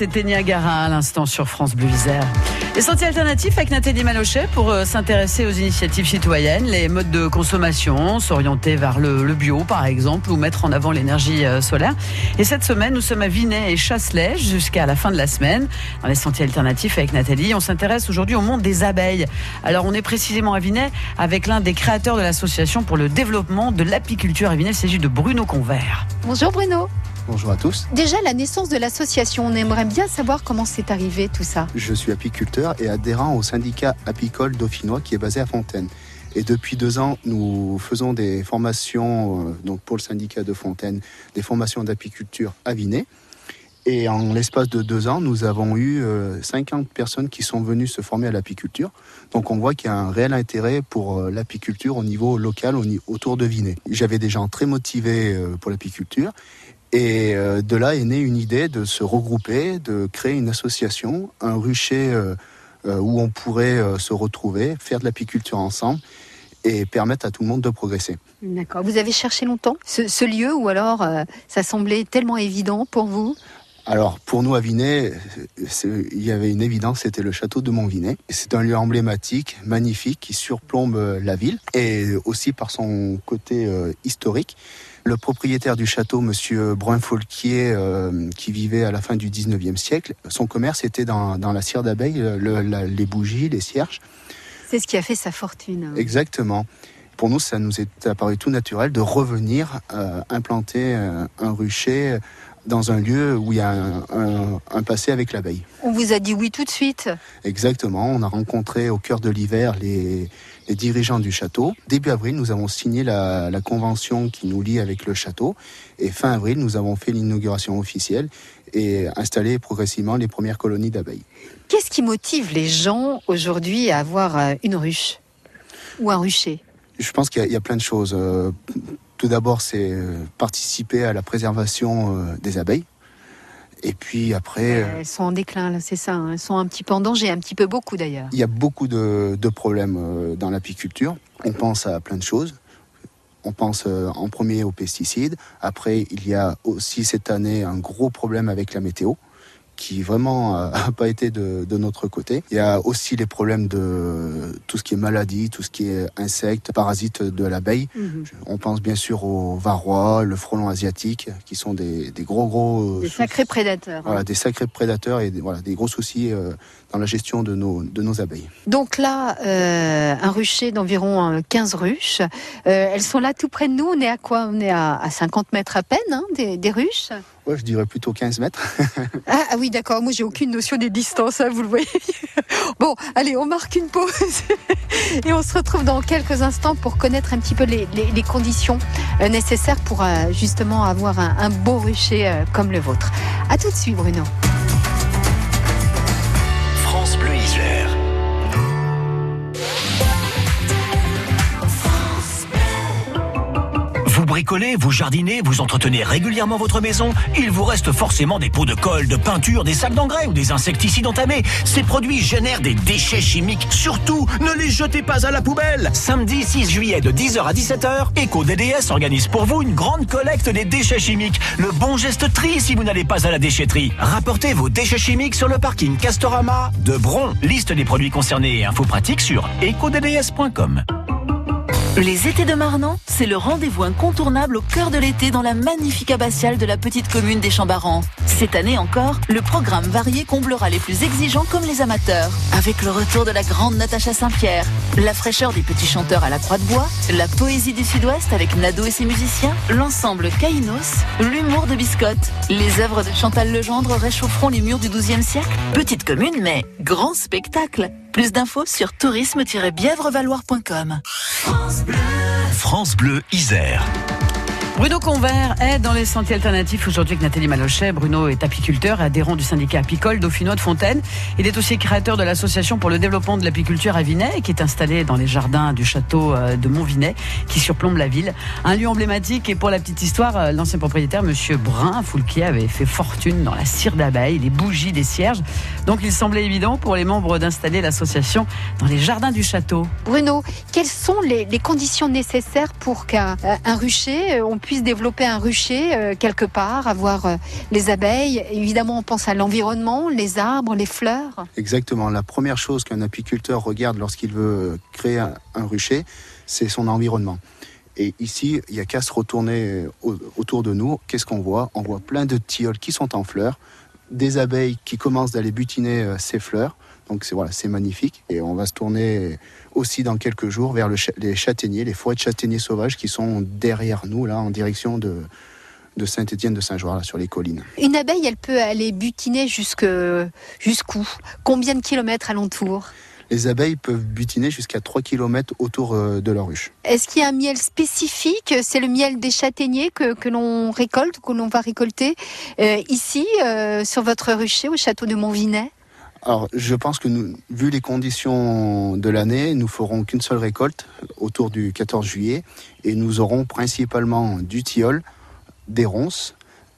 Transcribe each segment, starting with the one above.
c'était Niagara à l'instant sur France Bleu Isère. Les sentiers alternatifs avec Nathalie Malochet pour euh, s'intéresser aux initiatives citoyennes, les modes de consommation, s'orienter vers le, bio par exemple ou mettre en avant l'énergie euh, solaire. Et cette semaine, nous sommes à Vinay et Chasselet jusqu'à la fin de la semaine. Dans les sentiers alternatifs avec Nathalie, on s'intéresse aujourd'hui au monde des abeilles. Alors on est précisément à Vinay avec l'un des créateurs de l'association pour le développement de l'apiculture à Vinay. Il s'agit de Bruno Convert. Bonjour Bruno. Bonjour à tous. Déjà, la naissance de l'association, on aimerait bien savoir comment c'est arrivé tout ça. Je suis apiculteur et adhérent au syndicat apicole dauphinois qui est basé à Fontaine. Et depuis deux ans, nous faisons des formations euh, donc pour le syndicat de Fontaine, des formations d'apiculture à Vinay. Et en l'espace de deux ans, nous avons eu 50 euh, personnes qui sont venues se former à l'apiculture. Donc on voit qu'il y a un réel intérêt pour euh, l'apiculture au niveau local, autour de Vinay. J'avais des gens très motivés pour l'apiculture et euh, de là est née une idée de se regrouper, de créer une association, un rucher euh, euh, où on pourrait se retrouver, faire de l'apiculture ensemble et permettre à tout le monde de progresser. D'accord. Vous avez cherché longtemps ce, lieu ou alors ça semblait tellement évident pour vous? Alors pour nous à Vinay, il y avait une évidence, c'était le château de Montvinet. C'est un lieu emblématique, magnifique, qui surplombe la ville et aussi par son côté historique. Le propriétaire du château, Monsieur Brun-Folquier, euh, qui vivait à la fin du 19e siècle, son commerce était dans, la cire d'abeille, les bougies, les cierges. C'est ce qui a fait sa fortune. Exactement. Pour nous, ça nous est apparu tout naturel de revenir euh, implanter euh, un rucher dans un lieu où il y a un, passé avec l'abeille. On vous a dit oui tout de suite Exactement. On a rencontré au cœur de l'hiver les, dirigeants du château. Début avril, nous avons signé la, convention qui nous lie avec le château. Et fin avril, nous avons fait l'inauguration officielle et installé progressivement les premières colonies d'abeilles. Qu'est-ce qui motive les gens aujourd'hui à avoir euh, une ruche ou un rucher? Je pense qu'il y, a plein de choses. Tout d'abord, c'est euh, participer à la préservation euh, des abeilles. Et puis après. Euh, elles sont en déclin, c'est ça. Hein. Elles sont un petit peu en danger, un petit peu beaucoup d'ailleurs. Il y a beaucoup de, problèmes dans l'apiculture. On pense à plein de choses. On pense en premier aux pesticides. Après, il y a aussi cette année un gros problème avec la météo qui vraiment n'a pas été de, notre côté. Il y a aussi les problèmes de tout ce qui est maladie, tout ce qui est insectes, parasites de l'abeille. Mhm. On pense bien sûr aux varrois, le frelon asiatique, qui sont des, gros gros... Des sacrés prédateurs. Voilà, hein. des sacrés prédateurs et des, voilà, des gros soucis euh, dans la gestion de nos, de nos abeilles. Donc là, euh, un rucher d'environ 15 ruches. Euh, elles sont là tout près de nous. On est à quoi? On est à, 50 mètres à peine hein, des, des ruches? Ouais, je dirais plutôt 15 mètres. Ah, ah, oui, d'accord. Moi, j'ai aucune notion des distances, hein, vous le voyez. Bon, allez, on marque une pause et on se retrouve dans quelques instants pour connaître un petit peu les, conditions euh, nécessaires pour euh, justement avoir un, un beau rucher euh, comme le vôtre. À tout de suite, Bruno. Bricolez, vous jardinez, vous entretenez régulièrement votre maison, il vous reste forcément des pots de colle, de peinture, des sacs d'engrais ou des insecticides entamés. Ces produits génèrent des déchets chimiques. Surtout, ne les jetez pas à la poubelle. Samedi 6 juillet de 10h à 17h, EcoDDS organise pour vous une grande collecte des déchets chimiques. Le bon geste tri si vous n'allez pas à la déchetterie. Rapportez vos déchets chimiques sur le parking Castorama de Bron. Liste des produits concernés et infos pratiques sur ecodds.com. Les étés de Marnan, c'est le rendez-vous incontournable au cœur de l'été dans la magnifique abbatiale de la petite commune des Chambarans. Cette année encore, le programme varié comblera les plus exigeants comme les amateurs, avec le retour de la grande Natacha Saint-Pierre, la fraîcheur des petits chanteurs à la Croix de Bois, la poésie du Sud-Ouest avec Nado et ses musiciens, l'ensemble Kainos, l'humour de Biscotte, les œuvres de Chantal Legendre réchaufferont les murs du XIIe siècle. Petite commune, mais grand spectacle. Plus d'infos sur tourisme-bièvrevaloir.com. France Bleu, France Bleu Isère. Bruno Convert est dans les sentiers alternatifs aujourd'hui avec Nathalie Malochet. Bruno est apiculteur adhérent du syndicat apicole dauphinois de Fontaine. Il est aussi créateur de l'association pour le développement de l'apiculture à Vinay, qui est installée dans les jardins du château euh, de Montvinet, qui surplombe la ville. Un lieu emblématique et pour la petite histoire, euh, l'ancien propriétaire, Monsieur Brun Foulquier, avait fait fortune dans la cire d'abeille, les bougies des cierges. Donc il semblait évident pour les membres d'installer l'association dans les jardins du château. Bruno, quelles sont les, conditions nécessaires pour qu'un rucher, euh, on puisse puisse développer un rucher euh, quelque part, avoir euh, les abeilles. Évidemment, on pense à l'environnement, les arbres, les fleurs. Exactement. La première chose qu'un apiculteur regarde lorsqu'il veut créer un, rucher, c'est son environnement. Et ici, il n'y a qu'à se retourner au- autour de nous. Qu'est-ce qu'on voit? On voit plein de tilleuls qui sont en fleurs, des abeilles qui commencent d'aller butiner euh, ces fleurs. Donc c'est voilà, c'est magnifique. Et on va se tourner aussi dans quelques jours vers le les châtaigniers, les forêts de châtaigniers sauvages qui sont derrière nous, là, en direction de, de Saint-Étienne de Saint-Joire, sur les collines. Une abeille, elle peut aller butiner jusque jusqu'où? Combien de kilomètres alentour? Les abeilles peuvent butiner jusqu'à 3 km autour euh, de leur ruche. Est-ce qu'il y a un miel spécifique? C'est le miel des châtaigniers que, que l'on récolte, que l'on va récolter euh, ici, euh, sur votre rucher, au château de Montvinet? Alors, je pense que nous, vu les conditions de l'année, nous ferons qu'une seule récolte autour du 14 juillet et nous aurons principalement du tilleul, des ronces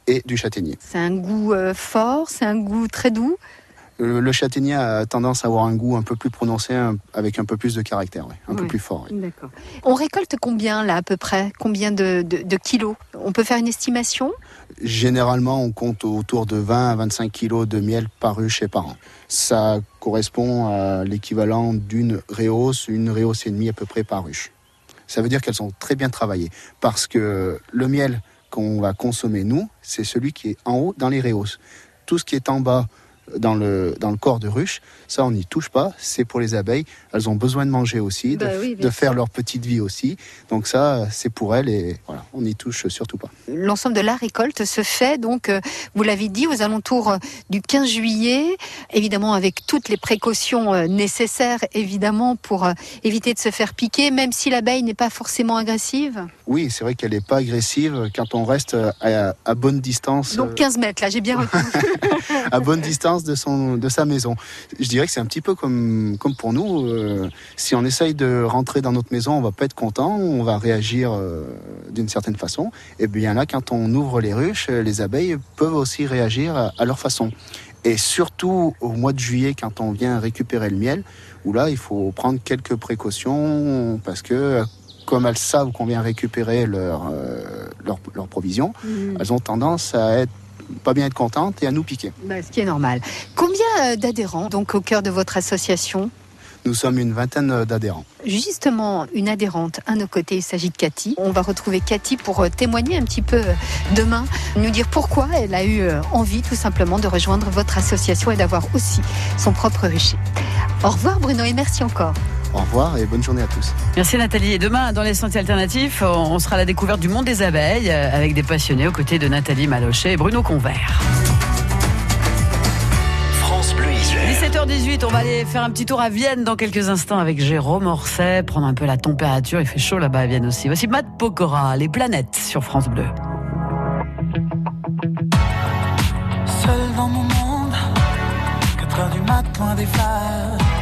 et du châtaignier. C'est un goût euh, fort, c'est un goût très doux. Le châtaignier a tendance à avoir un goût un peu plus prononcé, avec un peu plus de caractère, un peu plus fort. D'accord. On récolte combien là à peu près? Combien de, de- de kilos? On peut faire une estimation? Généralement, on compte autour de 20 à 25 kilos de miel par ruche et par an. Ça correspond à l'équivalent d'une réhausse, une réhausse et demie à peu près par ruche. Ça veut dire qu'elles sont très bien travaillées parce que le miel qu'on va consommer nous, c'est celui qui est en haut dans les réhausses. Tout ce qui est en bas dans le, dans le corps de ruche, ça on n'y touche pas, c'est pour les abeilles. Elles ont besoin de manger aussi, de, Bah oui, de faire leur petite vie aussi. Donc ça, c'est pour elles et voilà, on n'y touche surtout pas. L'ensemble de la récolte se fait donc, euh, vous l'avez dit, aux alentours euh, du 15 juillet, évidemment avec toutes les précautions euh, nécessaires, évidemment, pour éviter de se faire piquer, même si l'abeille n'est pas forcément agressive. Oui, c'est vrai qu'elle n'est pas agressive quand on reste à, à bonne distance, Donc 15 mètres, là, j'ai bien retenu. à bonne distance de, son, de sa maison. Je dirais que c'est un petit peu comme, comme pour nous. euh, si on essaye de rentrer dans notre maison, on va pas être content, on va réagir euh, d'une certaine façon. Et bien là, quand on ouvre les ruches, les abeilles peuvent aussi réagir à, à leur façon. Et surtout au mois de juillet, quand on vient récupérer le miel, où là, il faut prendre quelques précautions parce que comme elles savent qu'on vient récupérer leur, euh, leur, leur provision, elles ont tendance à être pas bien être contentes et à nous piquer. Bah, ce qui est normal. Combien euh, d'adhérents, donc, au cœur de votre association? Nous sommes une vingtaine d'adhérents. Justement, une adhérente à nos côtés, il s'agit de Cathy. On va retrouver Cathy pour euh, témoigner un petit peu euh, demain, nous dire pourquoi elle a eu euh, envie tout simplement de rejoindre votre association et d'avoir aussi son propre rucher. Au revoir Bruno et merci encore. Au revoir et bonne journée à tous. Merci Nathalie. Et demain, dans les sentiers alternatifs, on sera à la découverte du monde des abeilles euh, avec des passionnés aux côtés de Nathalie Malochet et Bruno Convert. France Bleu Isère. 17h18, on va aller faire un petit tour à Vienne dans quelques instants avec Jérôme Orsay, prendre un peu la température. Il fait chaud là-bas à Vienne aussi. Voici Matt Pokora, les planètes sur France Bleu. Seul dans mon monde, 4 heures du mat, loin des flashs.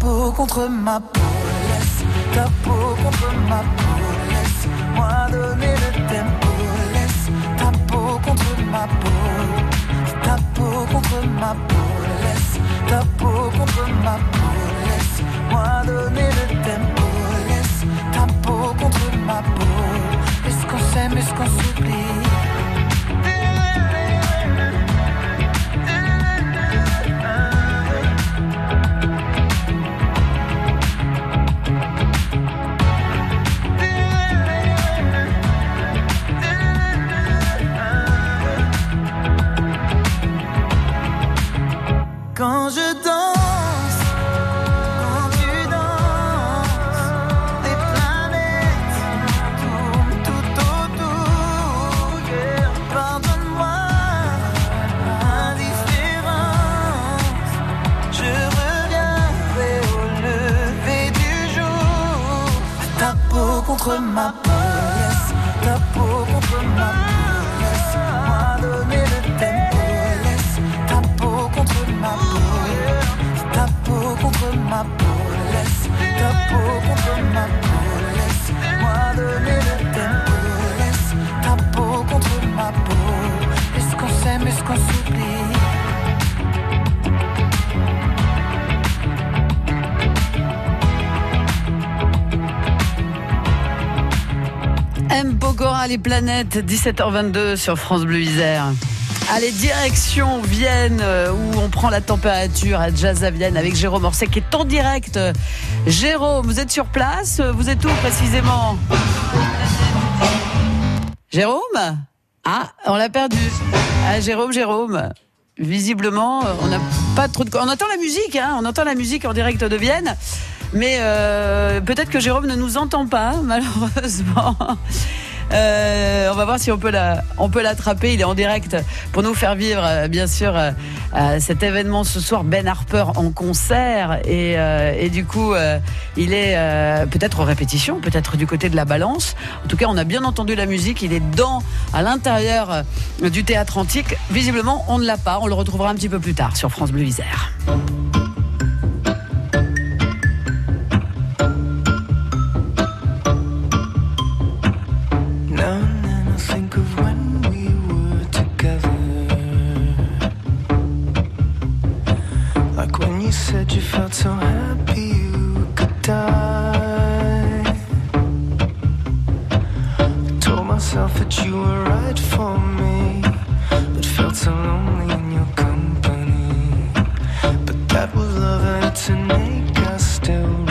contre ma peau, laisse ta peau contre ma peau, laisse-moi donner le tempo, laisse. Ta peau contre ma peau, ta peau contre ma peau, laisse ta peau M. Bogora, les planètes, 17h22 sur France Bleu Isère. Allez, direction Vienne, euh, où on prend la température à Jazz à Vienne avec Jérôme Orsay qui est en direct. Jérôme, vous êtes sur place Vous êtes où précisément? Jérôme? Ah, on l'a perdu. Ah, Jérôme, Jérôme. Visiblement, euh, on n'a pas trop de. On entend la musique, hein, on entend la musique en direct de Vienne. Mais euh, peut-être que Jérôme ne nous entend pas, malheureusement. Euh, on va voir si on peut la, l'attraper. Il est en direct pour nous faire vivre, euh, bien sûr, euh, cet événement ce soir. Ben Harper en concert et, et du coup, il est peut-être en répétition, peut-être du côté de la balance. En tout cas, on a bien entendu la musique. Il est dans, à l'intérieur du théâtre antique. Visiblement, on ne l'a pas. On le retrouvera un petit peu plus tard sur France Bleu Isère. was love to make us still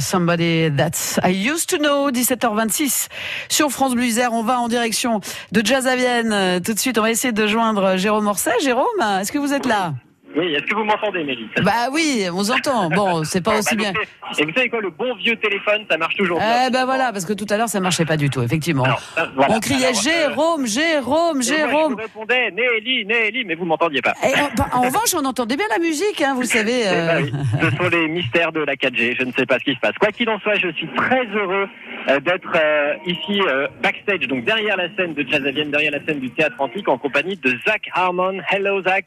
Somebody That I Used to Know, 17h26 sur France Bleu. On va en direction de Jazz à Vienne. Tout de suite, on va essayer de joindre Jérôme Orsay. Jérôme, est-ce que vous êtes là? Oui, est-ce que vous m'entendez, Mélie? Bah oui, on vous entend. Bon, c'est pas Bon, aussi bah, bien. c'est- Et vous savez quoi, le bon vieux téléphone, ça marche toujours bien. Eh ben voilà, parce que tout à l'heure ça marchait pas du tout, effectivement. Alors, ça, voilà. On criait Alors, euh, Jérôme, Jérôme, et moi, je Jérôme. vous répondais Nelly, Nelly, mais vous m'entendiez pas. Et en, bah, en revanche, on entendait bien la musique, hein, vous savez. Eh euh, ben oui, ce sont les mystères de la 4G. Je ne sais pas ce qui se passe. Quoi qu'il en soit, je suis très heureux euh, d'être euh, ici euh, backstage, donc derrière la scène de Jazz à Vienne, derrière la scène du Théâtre Antique, en compagnie de Zach Harmon. Hello, Zach.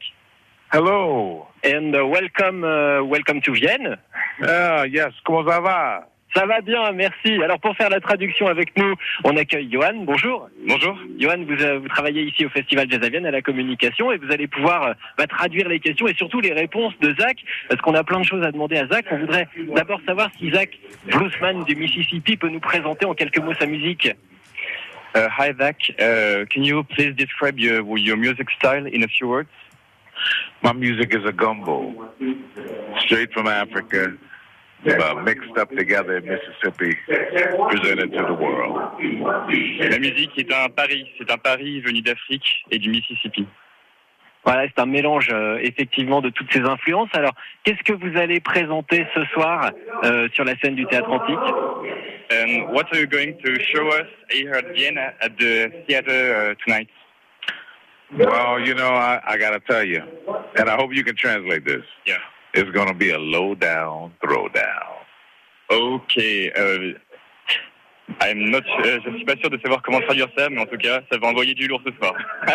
Hello. And uh, welcome, uh, welcome to Vienne. Ah, yes. Comment ça va? Ça va bien, merci. Alors pour faire la traduction avec nous, on accueille Johan. Bonjour. Bonjour. Johan, vous, euh, vous travaillez ici au Festival Jazz à Vienne à la communication et vous allez pouvoir euh, bah, traduire les questions et surtout les réponses de Zach parce qu'on a plein de choses à demander à Zach. On voudrait d'abord savoir si Zach, bluesman du Mississippi, peut nous présenter en quelques mots sa musique. Uh, hi, Zach. Uh, can you please describe your, your music style in a few words? My music is a gumbo, straight from Africa, uh, mixed up together in Mississippi, presented to the world. La musique est un pari. C'est un pari venu d'Afrique et du Mississippi. Voilà, c'est un mélange euh, effectivement de toutes ces influences. Alors, qu'est-ce que vous allez présenter ce soir euh, sur la scène du Théâtre Antique? Um, what are you going to show us? Here at Vienna at the theater uh, tonight? Well, you know, I, I got to tell you, and I hope you can translate this. Yeah. It's going to be a low down throwdown. Ok. euh, I'm not, euh, je suis pas sûr de savoir comment traduire ça, mais en tout cas, ça va envoyer du lourd ce soir.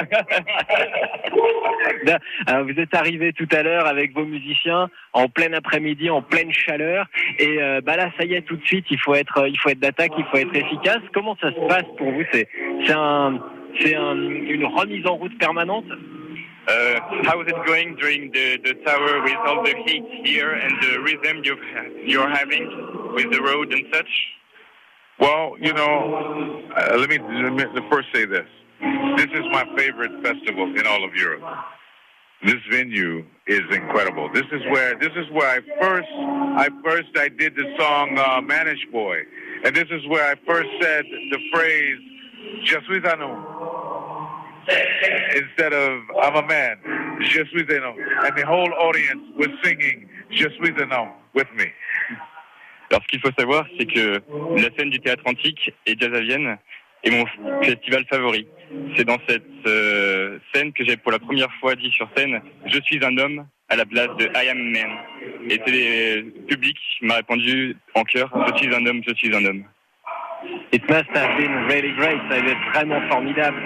Euh, vous êtes arrivé tout à l'heure avec vos musiciens en plein après-midi, en pleine chaleur, et euh, bah là, ça y est, tout de suite, il faut être, il faut être d'attaque, il faut être efficace. Comment ça se passe pour vous? C'est, c'est un, c'est un- une remise en route permanente. Uh, how is it going during the, the tower with all the heat here and the rhythm you've, you're having with the road and such? Well, you know, uh, let me let me first say this. This is my favorite festival in all of Europe. This venue is incredible. This is where this is where I first I first I did the song uh, "Manish Boy," and this is where I first said the phrase "Je suis un homme" instead of "I'm a man." Je suis un homme, and the whole audience was singing "Je suis un homme" with me. Alors, ce qu'il faut savoir, c'est que la scène du théâtre antique et Jazz à Vienne est mon festival favori. C'est dans cette euh, scène que j'ai pour la première fois dit sur scène « Je suis un homme » à la place de « I am a man ». Et c'est le public m'a répondu en chœur « Je suis un homme, je suis un homme It must have been really great. Ça être vraiment formidable.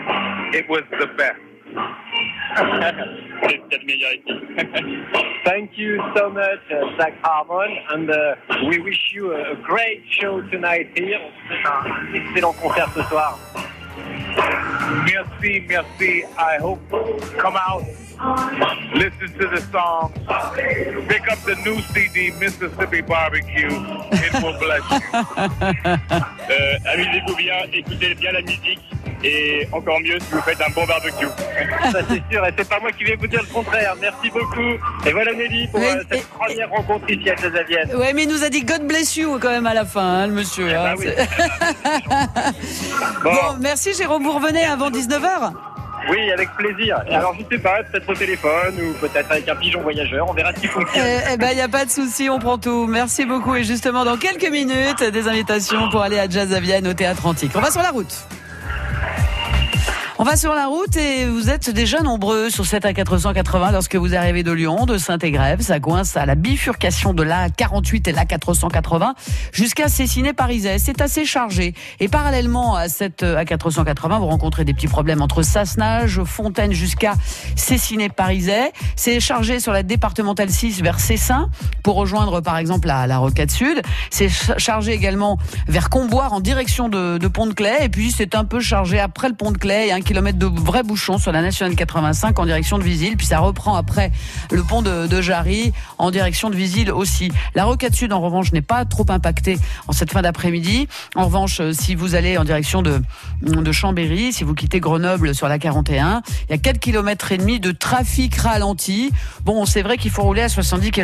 It was the best. ». C'est peut-être meilleur. Thank you so much, uh, Zach Harmon, and uh, we wish you a, a great show tonight here. Un excellent concert ce soir. Merci, merci. I hope come out, listen to the song, pick up the new CD, Mississippi Barbecue. It will bless you. Euh, Amusez-vous bien, écoutez bien la musique et encore mieux si vous faites un bon barbecue. Ça c'est sûr, et c'est pas moi qui vais vous dire le contraire. Merci beaucoup. Et voilà Nelly pour Oui, euh, cette et- première rencontre ici à Jazavienne. Ouais, mais il nous a dit God bless you quand même à la fin, hein, le monsieur. hein, bah oui. c'est- Bon. bon, merci Jérôme, vous revenez avant 19h Oui, avec plaisir. Alors je sais pas, peut-être au téléphone ou peut-être avec un pigeon voyageur. On verra ce qui fonctionne. Eh, eh ben, il n'y a pas de souci, on prend tout. Merci beaucoup. Et justement, dans quelques minutes, des invitations pour aller à Jazz à au Théâtre Antique. On va sur la route. On va sur la route et vous êtes déjà nombreux sur 7 à 480 lorsque vous arrivez de Lyon, de Saint-Égrève. Ça coince à la bifurcation de la 48 et la 480 jusqu'à Cessiné-Parisais. C'est assez chargé. Et parallèlement à cette à 480, vous rencontrez des petits problèmes entre Sassenage, Fontaine jusqu'à Cessiné-Parisais. C'est chargé sur la départementale 6 vers Cessin pour rejoindre par exemple la, la Rocade Sud. C'est ch- chargé également vers Comboire en direction de, de Pont-de-Clay. Et puis c'est un peu chargé après le Pont-de-Clay. Kilomètre de vrais bouchons sur la nationale 85 en direction de Visil. Puis ça reprend après le pont de, de Jarry en direction de Visil aussi. La Rocade Sud en revanche n'est pas trop impactée en cette fin d'après-midi. En revanche, euh, si vous allez en direction de, de Chambéry, si vous quittez Grenoble sur la 41, il y a 4 km et demi de trafic ralenti. Bon, c'est vrai qu'il faut rouler à 70 km